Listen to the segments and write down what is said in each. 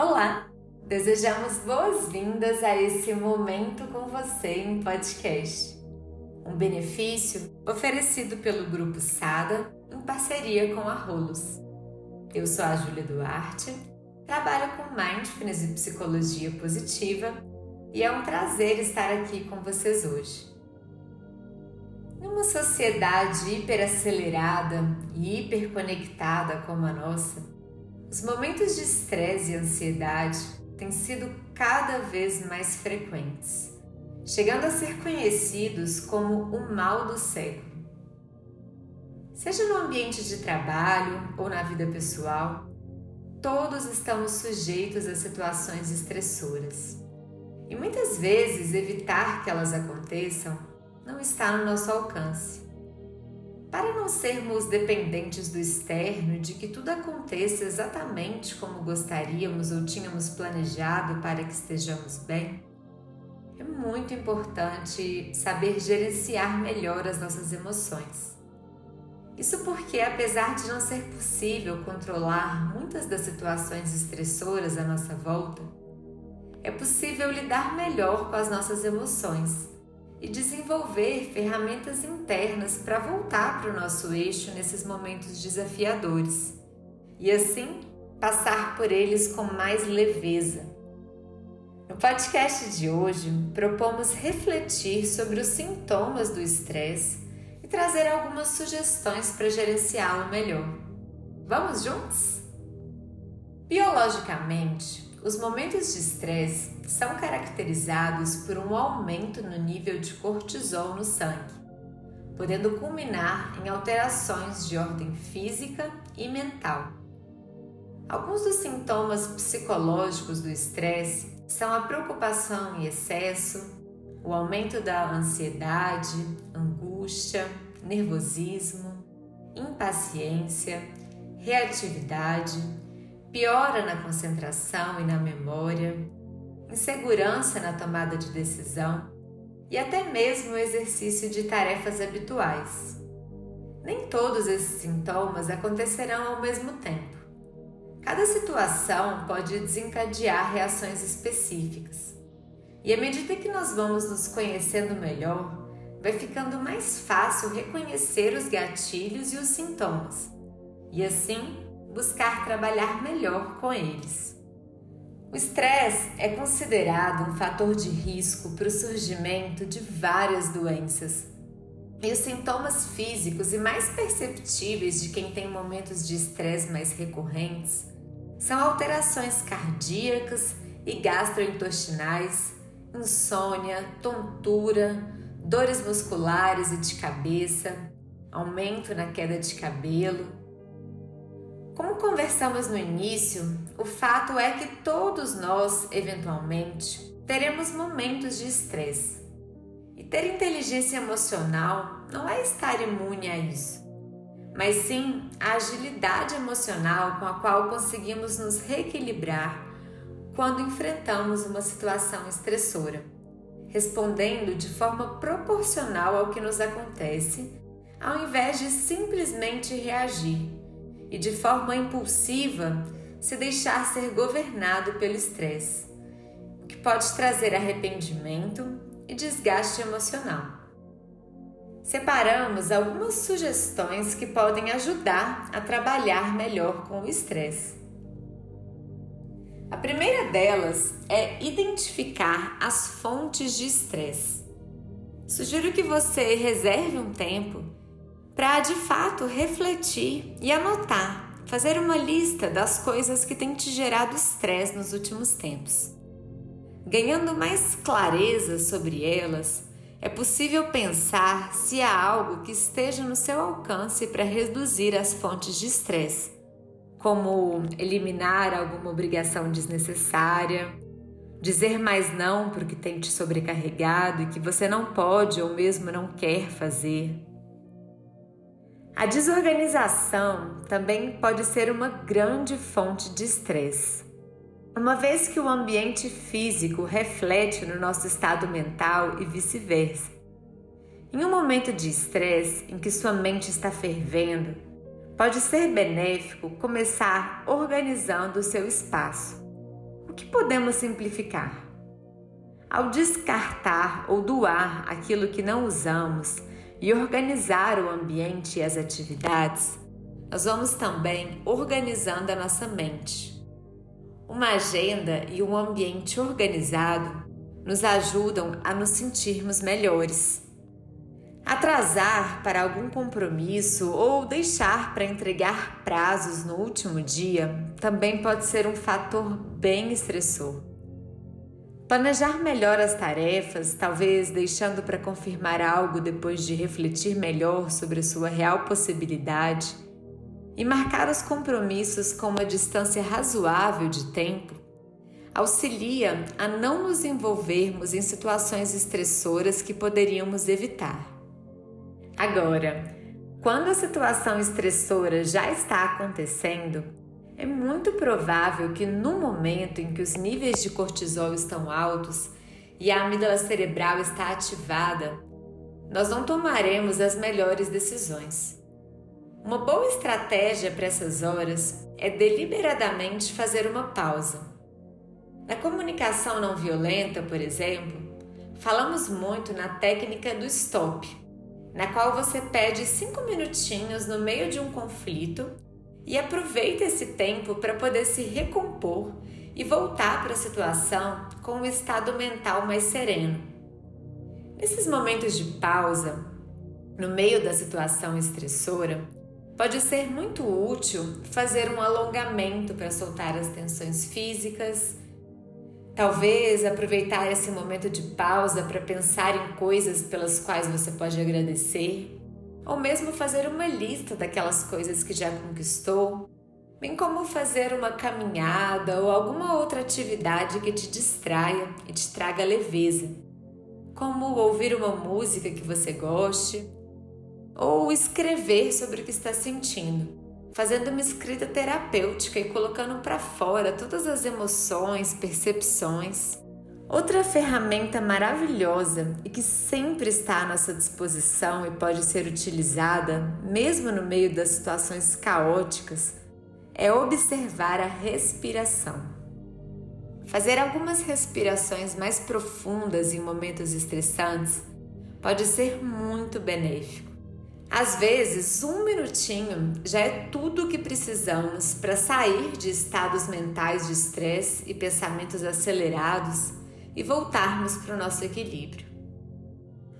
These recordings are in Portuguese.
Olá! Desejamos boas-vindas a esse momento com você em podcast. Um benefício oferecido pelo Grupo Sada em parceria com a Rolos. Eu sou a Júlia Duarte, trabalho com Mindfulness e Psicologia Positiva e é um prazer estar aqui com vocês hoje. Numa sociedade hiperacelerada e hiperconectada como a nossa, os momentos de estresse e ansiedade têm sido cada vez mais frequentes, chegando a ser conhecidos como o mal do século. Seja no ambiente de trabalho ou na vida pessoal, todos estamos sujeitos a situações estressoras. E muitas vezes evitar que elas aconteçam não está no nosso alcance. Para não sermos dependentes do externo e de que tudo aconteça exatamente como gostaríamos ou tínhamos planejado para que estejamos bem, é muito importante saber gerenciar melhor as nossas emoções. Isso porque, apesar de não ser possível controlar muitas das situações estressoras à nossa volta, é possível lidar melhor com as nossas emoções e desenvolver ferramentas internas para voltar para o nosso eixo nesses momentos desafiadores e assim passar por eles com mais leveza. No podcast de hoje, propomos refletir sobre os sintomas do estresse e trazer algumas sugestões para gerenciá-lo melhor. Vamos juntos? Biologicamente, os momentos de estresse são caracterizados por um aumento no nível de cortisol no sangue, podendo culminar em alterações de ordem física e mental. Alguns dos sintomas psicológicos do estresse são a preocupação em excesso, o aumento da ansiedade, angústia, nervosismo, impaciência, reatividade piora na concentração e na memória, insegurança na tomada de decisão e até mesmo o exercício de tarefas habituais. Nem todos esses sintomas acontecerão ao mesmo tempo. Cada situação pode desencadear reações específicas. E à medida que nós vamos nos conhecendo melhor, vai ficando mais fácil reconhecer os gatilhos e os sintomas. E assim, buscar trabalhar melhor com eles. O estresse é considerado um fator de risco para o surgimento de várias doenças. E os sintomas físicos e mais perceptíveis de quem tem momentos de estresse mais recorrentes são alterações cardíacas e gastrointestinais, insônia, tontura, dores musculares e de cabeça, aumento na queda de cabelo, como conversamos no início, o fato é que todos nós, eventualmente, teremos momentos de estresse. E ter inteligência emocional não é estar imune a isso, mas sim a agilidade emocional com a qual conseguimos nos reequilibrar quando enfrentamos uma situação estressora, respondendo de forma proporcional ao que nos acontece, ao invés de simplesmente reagir e de forma impulsiva se deixar ser governado pelo estresse, o que pode trazer arrependimento e desgaste emocional. Separamos algumas sugestões que podem ajudar a trabalhar melhor com o estresse. A primeira delas é identificar as fontes de estresse. Sugiro que você reserve um tempo para de fato refletir e anotar, fazer uma lista das coisas que têm te gerado estresse nos últimos tempos. Ganhando mais clareza sobre elas, é possível pensar se há algo que esteja no seu alcance para reduzir as fontes de estresse, como eliminar alguma obrigação desnecessária, dizer mais não porque tem te sobrecarregado e que você não pode ou mesmo não quer fazer a desorganização também pode ser uma grande fonte de estresse. Uma vez que o ambiente físico reflete no nosso estado mental e vice-versa. Em um momento de estresse em que sua mente está fervendo, pode ser benéfico começar organizando o seu espaço. que podemos simplificar? Ao descartar ou doar aquilo que não usamos e organizar o ambiente e as atividades, nós vamos também organizando a nossa mente. Uma agenda e um ambiente organizado nos ajudam a nos sentirmos melhores. Atrasar para algum compromisso ou deixar para entregar prazos no último dia também pode ser um fator bem estressor. Planejar melhor as tarefas, talvez deixando para confirmar algo depois de refletir melhor sobre a sua real possibilidade, e marcar os compromissos com uma distância razoável de tempo, auxilia a não nos envolvermos em situações estressoras que poderíamos evitar. Agora, quando a situação estressora já está acontecendo, é muito provável que no momento em que os níveis de cortisol estão altos e a amígdala cerebral está ativada, nós não tomaremos as melhores decisões. Uma boa estratégia para essas horas é deliberadamente fazer uma pausa. Na comunicação não violenta, por exemplo, falamos muito na técnica do stop na qual você pede cinco minutinhos no meio de um conflito e aproveita esse tempo para poder se recompor e voltar para a situação com um estado mental mais sereno. Nesses momentos de pausa, no meio da situação estressora, pode ser muito útil fazer um alongamento para soltar as tensões físicas Talvez aproveitar esse momento de pausa para pensar em coisas pelas quais você pode agradecer, ou mesmo fazer uma lista daquelas coisas que já conquistou, bem como fazer uma caminhada ou alguma outra atividade que te distraia e te traga leveza, como ouvir uma música que você goste ou escrever sobre o que está sentindo fazendo uma escrita terapêutica e colocando para fora todas as emoções, percepções. Outra ferramenta maravilhosa e que sempre está à nossa disposição e pode ser utilizada, mesmo no meio das situações caóticas, é observar a respiração. Fazer algumas respirações mais profundas em momentos estressantes pode ser muito benéfico. Às vezes, um minutinho já é tudo o que precisamos para sair de estados mentais de estresse e pensamentos acelerados e voltarmos para o nosso equilíbrio.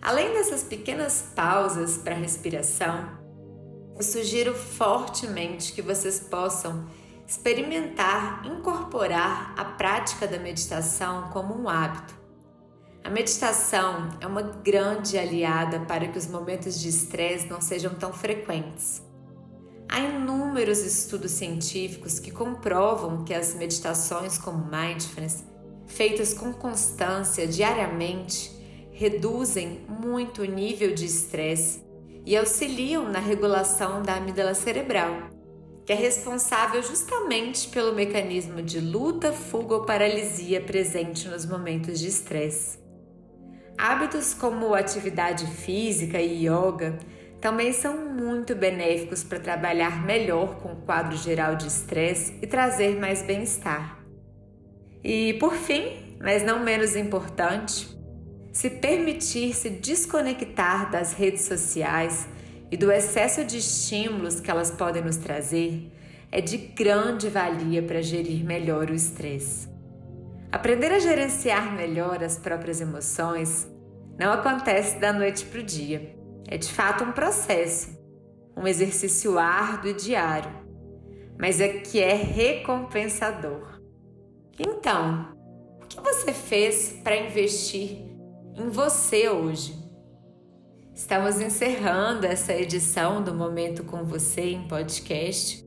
Além dessas pequenas pausas para respiração, eu sugiro fortemente que vocês possam experimentar incorporar a prática da meditação como um hábito a meditação é uma grande aliada para que os momentos de estresse não sejam tão frequentes. Há inúmeros estudos científicos que comprovam que as meditações como mindfulness, feitas com constância diariamente, reduzem muito o nível de estresse e auxiliam na regulação da amígdala cerebral, que é responsável justamente pelo mecanismo de luta, fuga ou paralisia presente nos momentos de estresse. Hábitos como atividade física e yoga também são muito benéficos para trabalhar melhor com o quadro geral de estresse e trazer mais bem-estar. E por fim, mas não menos importante, se permitir se desconectar das redes sociais e do excesso de estímulos que elas podem nos trazer é de grande valia para gerir melhor o estresse. Aprender a gerenciar melhor as próprias emoções não acontece da noite para o dia. É de fato um processo, um exercício árduo e diário, mas é que é recompensador. Então, o que você fez para investir em você hoje? Estamos encerrando essa edição do Momento com Você em podcast.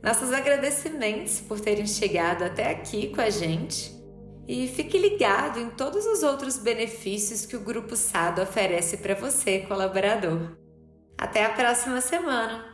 Nossos agradecimentos por terem chegado até aqui com a gente e fique ligado em todos os outros benefícios que o Grupo SADO oferece para você, colaborador. Até a próxima semana!